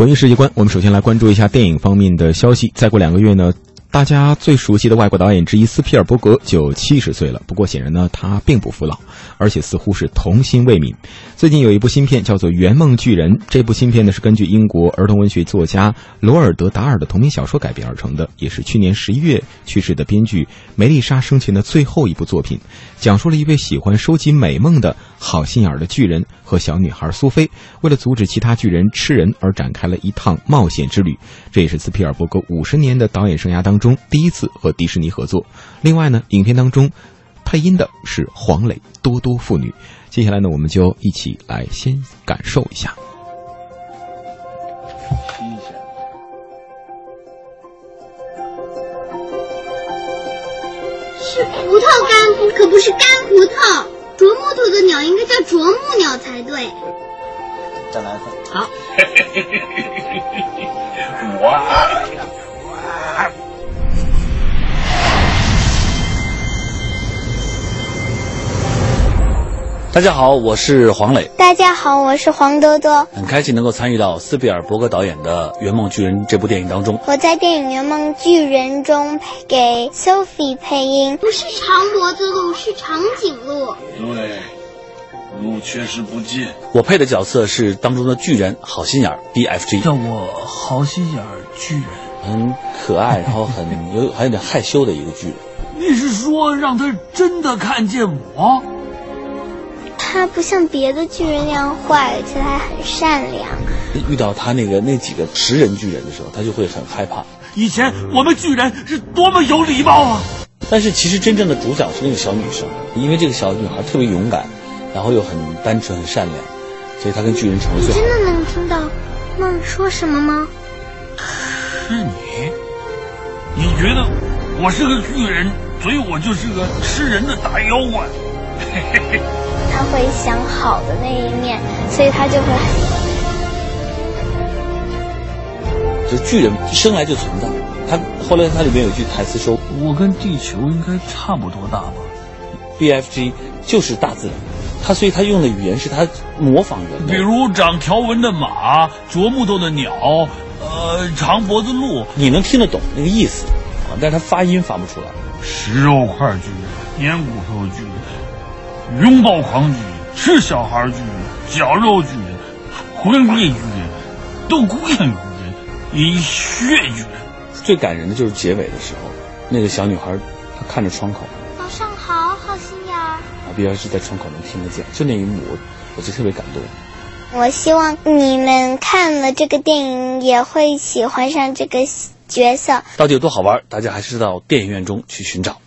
文艺世界观，我们首先来关注一下电影方面的消息。再过两个月呢，大家最熟悉的外国导演之一斯皮尔伯格就七十岁了。不过显然呢，他并不服老，而且似乎是童心未泯。最近有一部新片叫做《圆梦巨人》，这部新片呢是根据英国儿童文学作家罗尔德·达尔的同名小说改编而成的，也是去年十一月去世的编剧梅丽莎生前的最后一部作品。讲述了一位喜欢收集美梦的好心眼的巨人和小女孩苏菲，为了阻止其他巨人吃人而展开了一趟冒险之旅。这也是斯皮尔伯格五十年的导演生涯当中第一次和迪士尼合作。另外呢，影片当中配音的是黄磊、多多父女。接下来呢，我们就一起来先感受一下。新鲜。是葡萄干，可不是干葡萄。啄木头的鸟应该叫啄木鸟才对。再来一份。好。哇！大家好，我是黄磊，大家好，我是黄多多。很开心能够参与到斯皮尔伯格导演的《圆梦巨人》这部电影当中。我在电影《圆梦巨人》中配给 Sophie 配音，不是长脖子鹿，是长颈鹿。对，鹿确实不近。我配的角色是当中的巨人好心眼儿 BFG，叫我好心眼儿巨人。很可爱，然后很有还有点害羞的一个巨人。你是说让他真的看见我？他不像别的巨人那样坏，而且他很善良。遇到他那个那几个食人巨人的时候，他就会很害怕。以前我们巨人是多么有礼貌啊！但是其实真正的主角是那个小女生，因为这个小女孩特别勇敢，然后又很单纯、很善良，所以她跟巨人成了最好。你真的能听到梦说什么吗？是你？你觉得我是个巨人，所以我就是个吃人的大妖怪？嘿嘿嘿。他会想好的那一面，所以他就会很。就巨人生来就存在，他后来他里面有句台词说：“我跟地球应该差不多大吧。”BFG 就是大自然，他所以他用的语言是他模仿人，比如长条纹的马、啄木头的鸟、呃长脖子鹿，你能听得懂那个意思啊？但是他发音发不出来。食肉块巨人、粘骨头巨人、拥抱狂巨人、吃小孩巨人、绞肉巨人、毁灭巨人、都孤雁巨人。以血剧，最感人的就是结尾的时候，那个小女孩她看着窗口，早上好，好心眼儿。啊，比尔是在窗口能听得见，就那一幕，我就特别感动。我希望你们看了这个电影也会喜欢上这个角色。到底有多好玩？大家还是到电影院中去寻找。